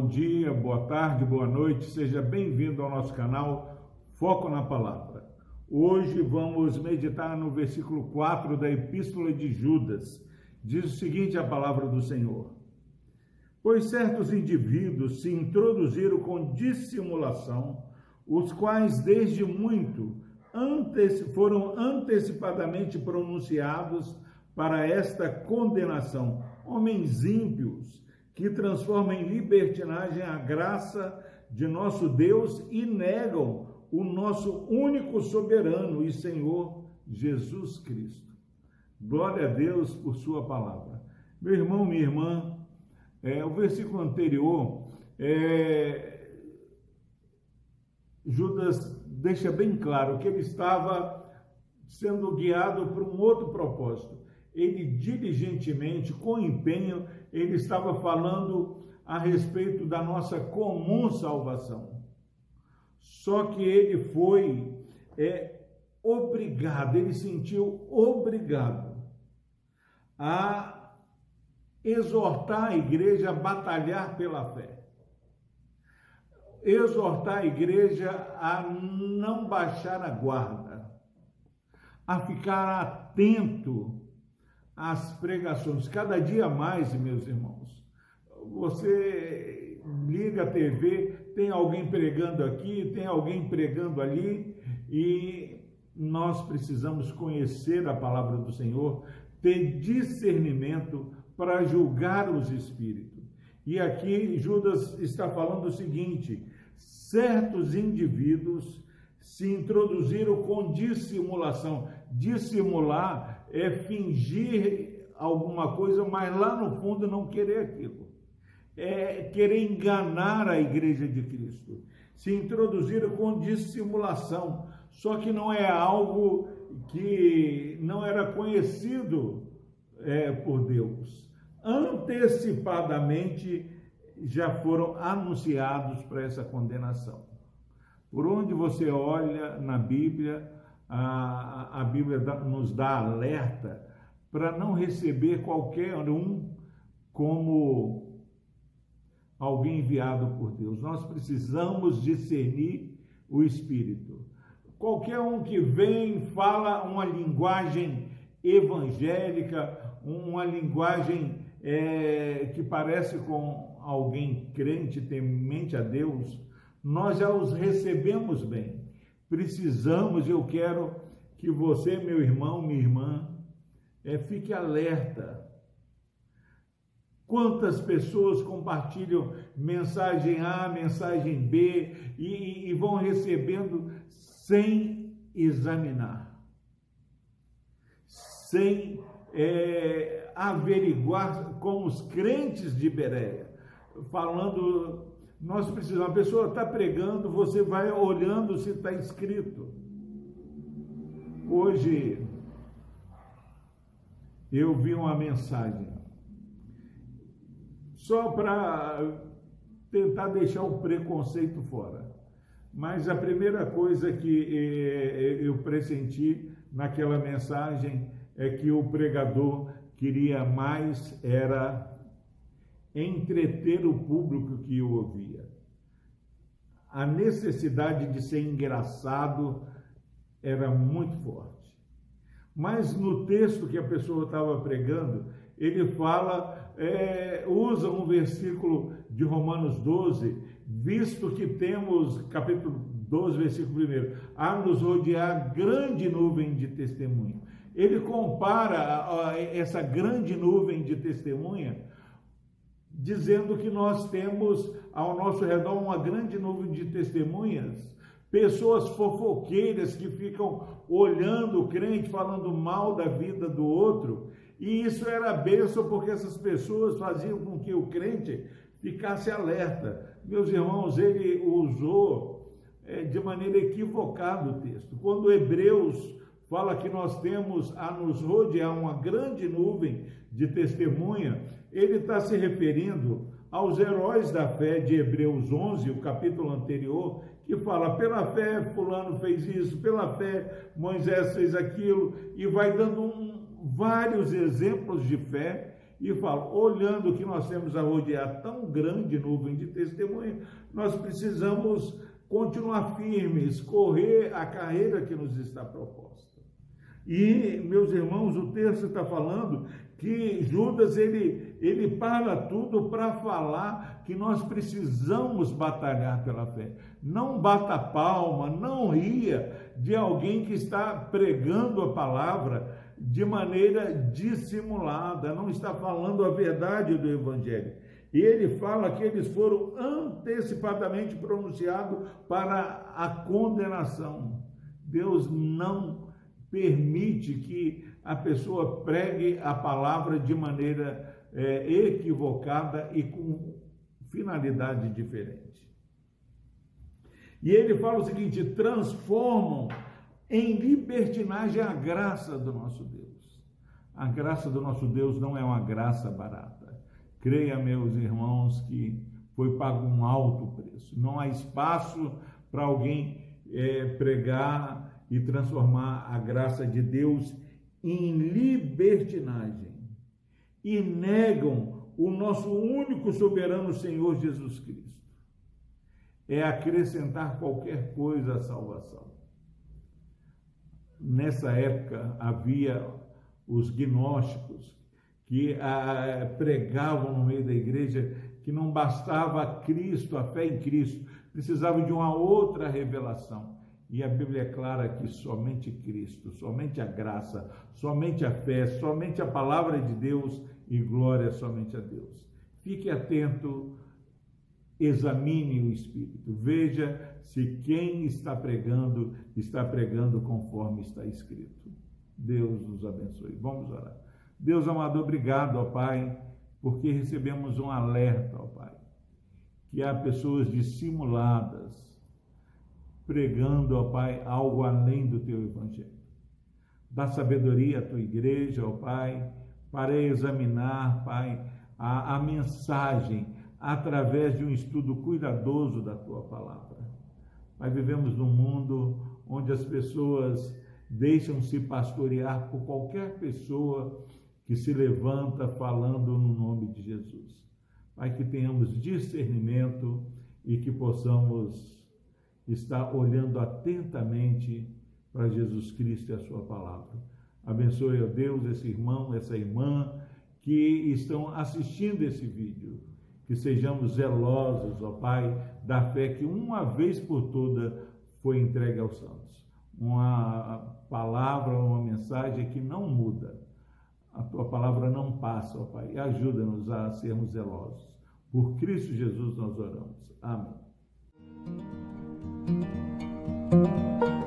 bom dia, boa tarde, boa noite, seja bem-vindo ao nosso canal Foco na Palavra. Hoje vamos meditar no versículo 4 da Epístola de Judas. Diz o seguinte a palavra do Senhor: Pois certos indivíduos se introduziram com dissimulação, os quais desde muito foram antecipadamente pronunciados para esta condenação, homens ímpios que transformam em libertinagem a graça de nosso Deus e negam o nosso único soberano e Senhor Jesus Cristo. Glória a Deus por Sua palavra. Meu irmão, minha irmã, é, o versículo anterior, é, Judas deixa bem claro que ele estava sendo guiado por um outro propósito ele diligentemente, com empenho, ele estava falando a respeito da nossa comum salvação. Só que ele foi é, obrigado, ele sentiu obrigado a exortar a igreja a batalhar pela fé. Exortar a igreja a não baixar a guarda, a ficar atento as pregações, cada dia mais, meus irmãos. Você liga a TV, tem alguém pregando aqui, tem alguém pregando ali, e nós precisamos conhecer a palavra do Senhor, ter discernimento para julgar os espíritos. E aqui Judas está falando o seguinte: certos indivíduos se introduziram com dissimulação. Dissimular é fingir alguma coisa, mas lá no fundo não querer aquilo. É querer enganar a igreja de Cristo. Se introduziram com dissimulação, só que não é algo que não era conhecido é, por Deus. Antecipadamente já foram anunciados para essa condenação. Por onde você olha na Bíblia, a, a Bíblia nos dá alerta para não receber qualquer um como alguém enviado por Deus. Nós precisamos discernir o Espírito. Qualquer um que vem fala uma linguagem evangélica, uma linguagem é, que parece com alguém crente, temente a Deus, nós já os recebemos bem. Precisamos, eu quero que você, meu irmão, minha irmã, é, fique alerta. Quantas pessoas compartilham mensagem A, mensagem B e, e vão recebendo sem examinar, sem é, averiguar com os crentes de Bereia, falando nós precisamos, a pessoa está pregando, você vai olhando se está escrito. Hoje eu vi uma mensagem só para tentar deixar o preconceito fora. Mas a primeira coisa que eh, eu pressenti naquela mensagem é que o pregador queria mais era entreter o público que o ouvia. A necessidade de ser engraçado era muito forte. Mas no texto que a pessoa estava pregando, ele fala, é, usa um versículo de Romanos 12, visto que temos, capítulo 12, versículo 1, a nos rodear grande nuvem de testemunho. Ele compara essa grande nuvem de testemunha dizendo que nós temos ao nosso redor uma grande nuvem de testemunhas, pessoas fofoqueiras que ficam olhando o crente, falando mal da vida do outro, e isso era benção porque essas pessoas faziam com que o crente ficasse alerta. Meus irmãos, ele usou é, de maneira equivocada o texto. Quando Hebreus fala que nós temos a nos rodear uma grande nuvem de testemunha, ele está se referindo aos heróis da fé de Hebreus 11, o capítulo anterior, que fala: pela fé, Fulano fez isso, pela fé, Moisés fez aquilo, e vai dando um, vários exemplos de fé e falo, olhando que nós temos a rodear tão grande nuvem de testemunho, nós precisamos continuar firmes, correr a carreira que nos está proposta. E, meus irmãos, o texto está falando que Judas ele, ele para tudo para falar que nós precisamos batalhar pela fé. Não bata palma, não ria de alguém que está pregando a palavra de maneira dissimulada, não está falando a verdade do evangelho. E ele fala que eles foram antecipadamente pronunciados para a condenação. Deus não permite que a pessoa pregue a palavra de maneira é, equivocada e com finalidade diferente. E ele fala o seguinte: transformam em libertinagem a graça do nosso Deus. A graça do nosso Deus não é uma graça barata. Creia, meus irmãos, que foi pago um alto preço. Não há espaço para alguém é, pregar e transformar a graça de Deus em libertinagem e negam o nosso único soberano Senhor Jesus Cristo. É acrescentar qualquer coisa à salvação. Nessa época havia os gnósticos que ah, pregavam no meio da igreja que não bastava Cristo, a fé em Cristo, precisava de uma outra revelação. E a Bíblia é clara que somente Cristo, somente a graça, somente a fé, somente a palavra de Deus e glória somente a Deus. Fique atento, examine o Espírito, veja se quem está pregando está pregando conforme está escrito. Deus nos abençoe. Vamos orar. Deus amado, obrigado, ó Pai, porque recebemos um alerta, ó Pai, que há pessoas dissimuladas pregando, ó Pai, algo além do teu evangelho. Dá sabedoria à tua igreja, ó Pai, para examinar, Pai, a, a mensagem através de um estudo cuidadoso da tua palavra. Pai, vivemos num mundo onde as pessoas deixam-se pastorear por qualquer pessoa que se levanta falando no nome de Jesus. Pai, que tenhamos discernimento e que possamos está olhando atentamente para Jesus Cristo e a sua palavra. Abençoe, ó Deus, esse irmão, essa irmã que estão assistindo esse vídeo. Que sejamos zelosos, ó Pai, da fé que uma vez por toda foi entregue aos santos. Uma palavra, uma mensagem que não muda. A tua palavra não passa, ó Pai. Ajuda-nos a sermos zelosos. Por Cristo Jesus nós oramos. Amém. Música